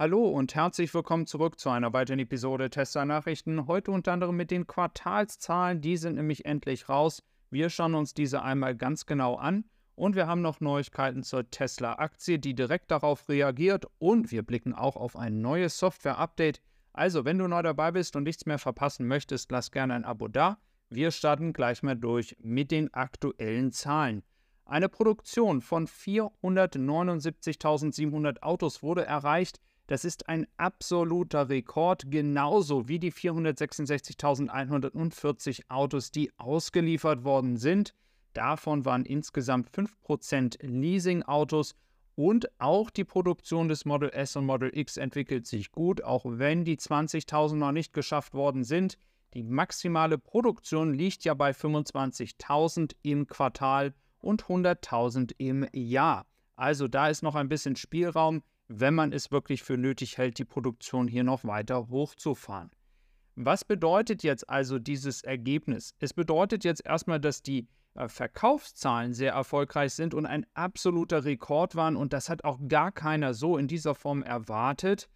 Hallo und herzlich willkommen zurück zu einer weiteren Episode Tesla Nachrichten. Heute unter anderem mit den Quartalszahlen, die sind nämlich endlich raus. Wir schauen uns diese einmal ganz genau an und wir haben noch Neuigkeiten zur Tesla-Aktie, die direkt darauf reagiert und wir blicken auch auf ein neues Software-Update. Also, wenn du neu dabei bist und nichts mehr verpassen möchtest, lass gerne ein Abo da. Wir starten gleich mal durch mit den aktuellen Zahlen. Eine Produktion von 479.700 Autos wurde erreicht. Das ist ein absoluter Rekord, genauso wie die 466.140 Autos, die ausgeliefert worden sind. Davon waren insgesamt 5% Leasing-Autos und auch die Produktion des Model S und Model X entwickelt sich gut, auch wenn die 20.000 noch nicht geschafft worden sind. Die maximale Produktion liegt ja bei 25.000 im Quartal und 100.000 im Jahr. Also da ist noch ein bisschen Spielraum, wenn man es wirklich für nötig hält, die Produktion hier noch weiter hochzufahren. Was bedeutet jetzt also dieses Ergebnis? Es bedeutet jetzt erstmal, dass die äh, Verkaufszahlen sehr erfolgreich sind und ein absoluter Rekord waren und das hat auch gar keiner so in dieser Form erwartet.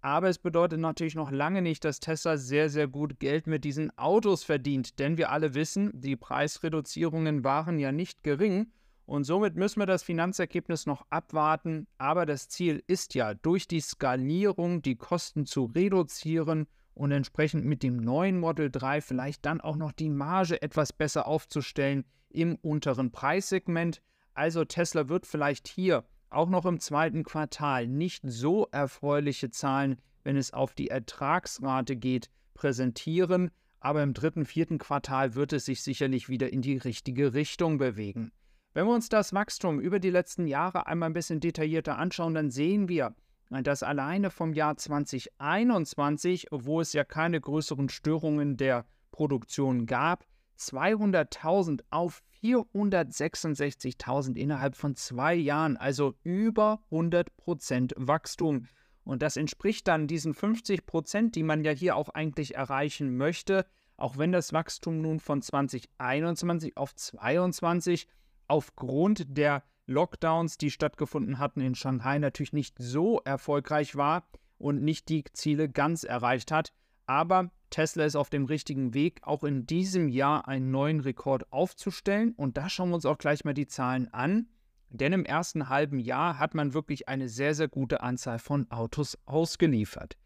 Aber es bedeutet natürlich noch lange nicht, dass Tesla sehr, sehr gut Geld mit diesen Autos verdient. Denn wir alle wissen, die Preisreduzierungen waren ja nicht gering. Und somit müssen wir das Finanzergebnis noch abwarten. Aber das Ziel ist ja, durch die Skalierung die Kosten zu reduzieren und entsprechend mit dem neuen Model 3 vielleicht dann auch noch die Marge etwas besser aufzustellen im unteren Preissegment. Also Tesla wird vielleicht hier auch noch im zweiten Quartal nicht so erfreuliche Zahlen, wenn es auf die Ertragsrate geht, präsentieren, aber im dritten, vierten Quartal wird es sich sicherlich wieder in die richtige Richtung bewegen. Wenn wir uns das Wachstum über die letzten Jahre einmal ein bisschen detaillierter anschauen, dann sehen wir, dass alleine vom Jahr 2021, wo es ja keine größeren Störungen der Produktion gab, 200.000 auf 466.000 innerhalb von zwei Jahren, also über 100% Wachstum. Und das entspricht dann diesen 50%, die man ja hier auch eigentlich erreichen möchte, auch wenn das Wachstum nun von 2021 auf 2022 aufgrund der Lockdowns, die stattgefunden hatten in Shanghai, natürlich nicht so erfolgreich war und nicht die Ziele ganz erreicht hat. Aber Tesla ist auf dem richtigen Weg, auch in diesem Jahr einen neuen Rekord aufzustellen. Und da schauen wir uns auch gleich mal die Zahlen an. Denn im ersten halben Jahr hat man wirklich eine sehr, sehr gute Anzahl von Autos ausgeliefert.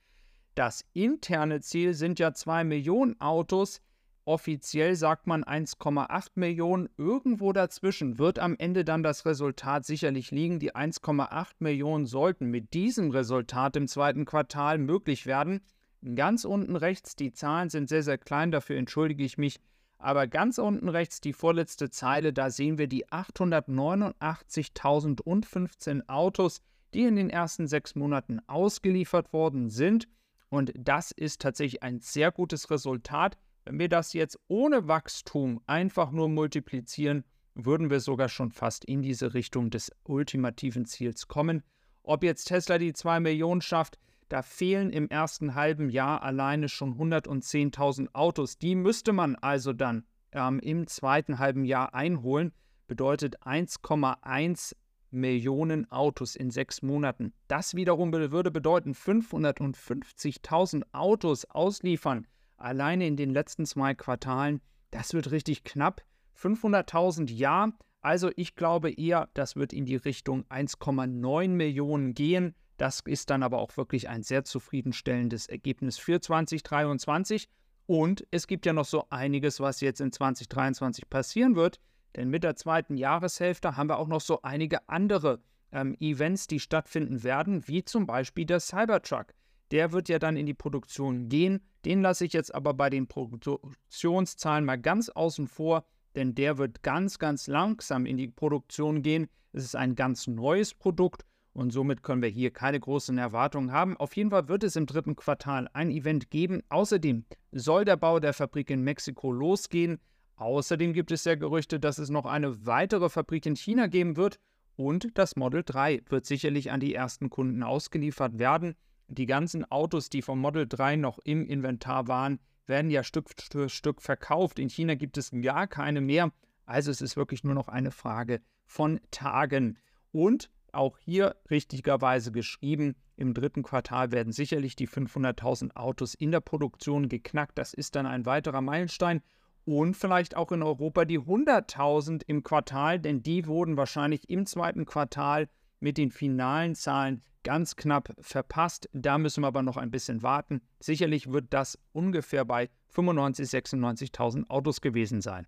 Das interne Ziel sind ja 2 Millionen Autos. Offiziell sagt man 1,8 Millionen. Irgendwo dazwischen wird am Ende dann das Resultat sicherlich liegen. Die 1,8 Millionen sollten mit diesem Resultat im zweiten Quartal möglich werden. Ganz unten rechts, die Zahlen sind sehr, sehr klein, dafür entschuldige ich mich. Aber ganz unten rechts, die vorletzte Zeile, da sehen wir die 889.015 Autos, die in den ersten sechs Monaten ausgeliefert worden sind. Und das ist tatsächlich ein sehr gutes Resultat. Wenn wir das jetzt ohne Wachstum einfach nur multiplizieren, würden wir sogar schon fast in diese Richtung des ultimativen Ziels kommen. Ob jetzt Tesla die 2 Millionen schafft, da fehlen im ersten halben Jahr alleine schon 110.000 Autos. Die müsste man also dann ähm, im zweiten halben Jahr einholen. Bedeutet 1,1 Millionen Autos in sechs Monaten. Das wiederum würde bedeuten 550.000 Autos ausliefern. Alleine in den letzten zwei Quartalen. Das wird richtig knapp. 500.000 ja. Also ich glaube eher, das wird in die Richtung 1,9 Millionen gehen. Das ist dann aber auch wirklich ein sehr zufriedenstellendes Ergebnis für 2023. Und es gibt ja noch so einiges, was jetzt in 2023 passieren wird. Denn mit der zweiten Jahreshälfte haben wir auch noch so einige andere ähm, Events, die stattfinden werden, wie zum Beispiel der Cybertruck. Der wird ja dann in die Produktion gehen. Den lasse ich jetzt aber bei den Produktionszahlen mal ganz außen vor, denn der wird ganz, ganz langsam in die Produktion gehen. Es ist ein ganz neues Produkt und somit können wir hier keine großen Erwartungen haben. Auf jeden Fall wird es im dritten Quartal ein Event geben. Außerdem soll der Bau der Fabrik in Mexiko losgehen. Außerdem gibt es ja Gerüchte, dass es noch eine weitere Fabrik in China geben wird. Und das Model 3 wird sicherlich an die ersten Kunden ausgeliefert werden. Die ganzen Autos, die vom Model 3 noch im Inventar waren, werden ja Stück für Stück verkauft. In China gibt es gar keine mehr. Also es ist wirklich nur noch eine Frage von Tagen. Und auch hier richtigerweise geschrieben, im dritten Quartal werden sicherlich die 500.000 Autos in der Produktion geknackt. Das ist dann ein weiterer Meilenstein. Und vielleicht auch in Europa die 100.000 im Quartal, denn die wurden wahrscheinlich im zweiten Quartal mit den finalen Zahlen ganz knapp verpasst. Da müssen wir aber noch ein bisschen warten. Sicherlich wird das ungefähr bei 95.000, 96.000 Autos gewesen sein.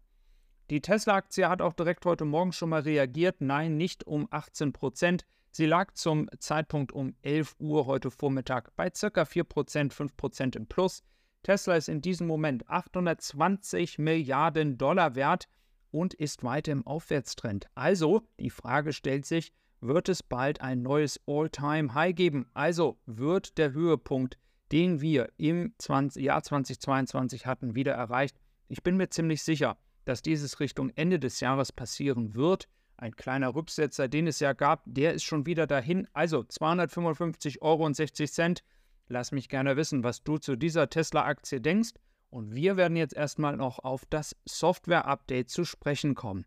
Die Tesla-Aktie hat auch direkt heute Morgen schon mal reagiert. Nein, nicht um 18 Prozent. Sie lag zum Zeitpunkt um 11 Uhr heute Vormittag bei ca. 4%, 5% im Plus. Tesla ist in diesem Moment 820 Milliarden Dollar wert und ist weiter im Aufwärtstrend. Also, die Frage stellt sich, wird es bald ein neues All-Time-High geben? Also wird der Höhepunkt, den wir im 20, Jahr 2022 hatten, wieder erreicht? Ich bin mir ziemlich sicher, dass dieses Richtung Ende des Jahres passieren wird. Ein kleiner Rücksetzer, den es ja gab, der ist schon wieder dahin. Also 255,60 Euro. Lass mich gerne wissen, was du zu dieser Tesla-Aktie denkst. Und wir werden jetzt erstmal noch auf das Software-Update zu sprechen kommen.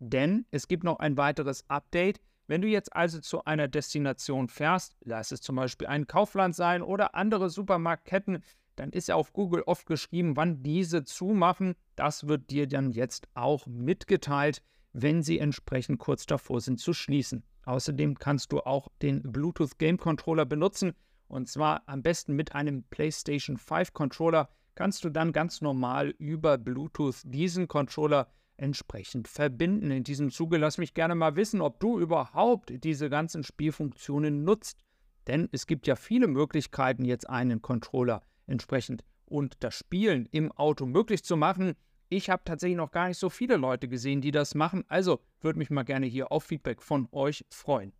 Denn es gibt noch ein weiteres Update. Wenn du jetzt also zu einer Destination fährst, lass es zum Beispiel ein Kaufland sein oder andere Supermarktketten, dann ist ja auf Google oft geschrieben, wann diese zumachen. Das wird dir dann jetzt auch mitgeteilt wenn sie entsprechend kurz davor sind zu schließen. Außerdem kannst du auch den Bluetooth Game Controller benutzen und zwar am besten mit einem PlayStation 5 Controller kannst du dann ganz normal über Bluetooth diesen Controller entsprechend verbinden. In diesem Zuge lass mich gerne mal wissen, ob du überhaupt diese ganzen Spielfunktionen nutzt. Denn es gibt ja viele Möglichkeiten, jetzt einen Controller entsprechend und das Spielen im Auto möglich zu machen. Ich habe tatsächlich noch gar nicht so viele Leute gesehen, die das machen. Also würde mich mal gerne hier auf Feedback von euch freuen.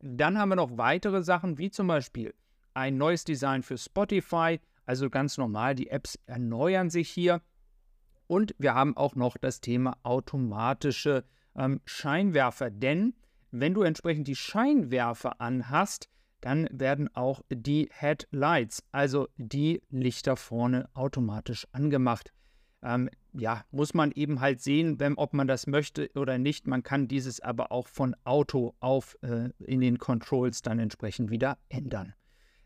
Dann haben wir noch weitere Sachen, wie zum Beispiel ein neues Design für Spotify. Also ganz normal, die Apps erneuern sich hier. Und wir haben auch noch das Thema automatische ähm, Scheinwerfer. Denn wenn du entsprechend die Scheinwerfer anhast, dann werden auch die Headlights, also die Lichter vorne, automatisch angemacht. Ähm, ja, muss man eben halt sehen, wenn, ob man das möchte oder nicht. Man kann dieses aber auch von Auto auf äh, in den Controls dann entsprechend wieder ändern.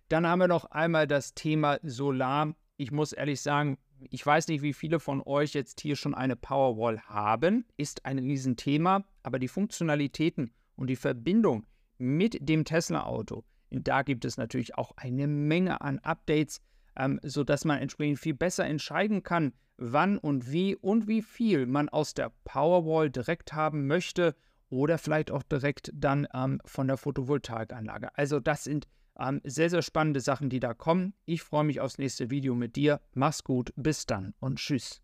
Dann haben wir noch einmal das Thema Solar. Ich muss ehrlich sagen, ich weiß nicht, wie viele von euch jetzt hier schon eine Powerwall haben. Ist ein Riesenthema, aber die Funktionalitäten und die Verbindung mit dem Tesla-Auto, da gibt es natürlich auch eine Menge an Updates, ähm, sodass man entsprechend viel besser entscheiden kann, wann und wie und wie viel man aus der Powerwall direkt haben möchte oder vielleicht auch direkt dann ähm, von der Photovoltaikanlage. Also das sind ähm, sehr, sehr spannende Sachen, die da kommen. Ich freue mich aufs nächste Video mit dir. Mach's gut, bis dann und tschüss.